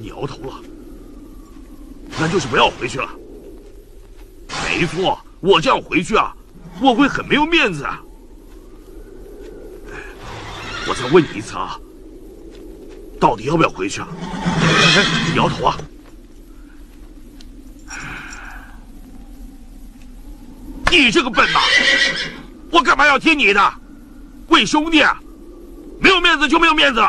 你摇头了，那就是不要回去了。没错，我这样回去啊，我会很没有面子啊。我再问你一次啊，到底要不要回去啊？摇头啊！你这个笨蛋，我干嘛要听你的？为兄弟，没有面子就没有面子。